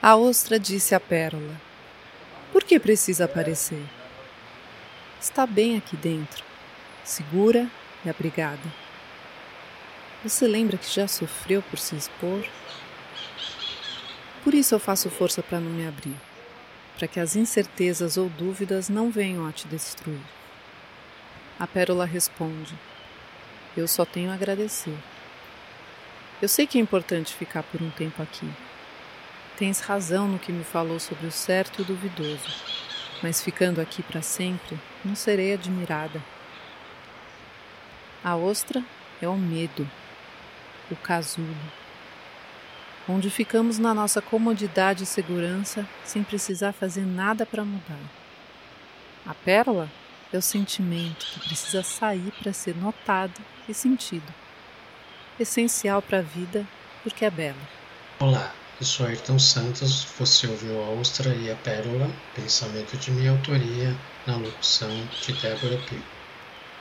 A ostra disse à pérola: Por que precisa aparecer? Está bem aqui dentro, segura e abrigada. Você lembra que já sofreu por se expor? Por isso eu faço força para não me abrir, para que as incertezas ou dúvidas não venham a te destruir. A pérola responde: Eu só tenho a agradecer. Eu sei que é importante ficar por um tempo aqui Tens razão no que me falou sobre o certo e o duvidoso, mas ficando aqui para sempre, não serei admirada. A ostra é o medo, o casulo, onde ficamos na nossa comodidade e segurança sem precisar fazer nada para mudar. A pérola é o sentimento que precisa sair para ser notado e sentido, essencial para a vida porque é bela. Olá, sou Ayrton Santos, você ouviu a Ostra e a Pérola, pensamento de minha autoria, na locução de Débora Pio.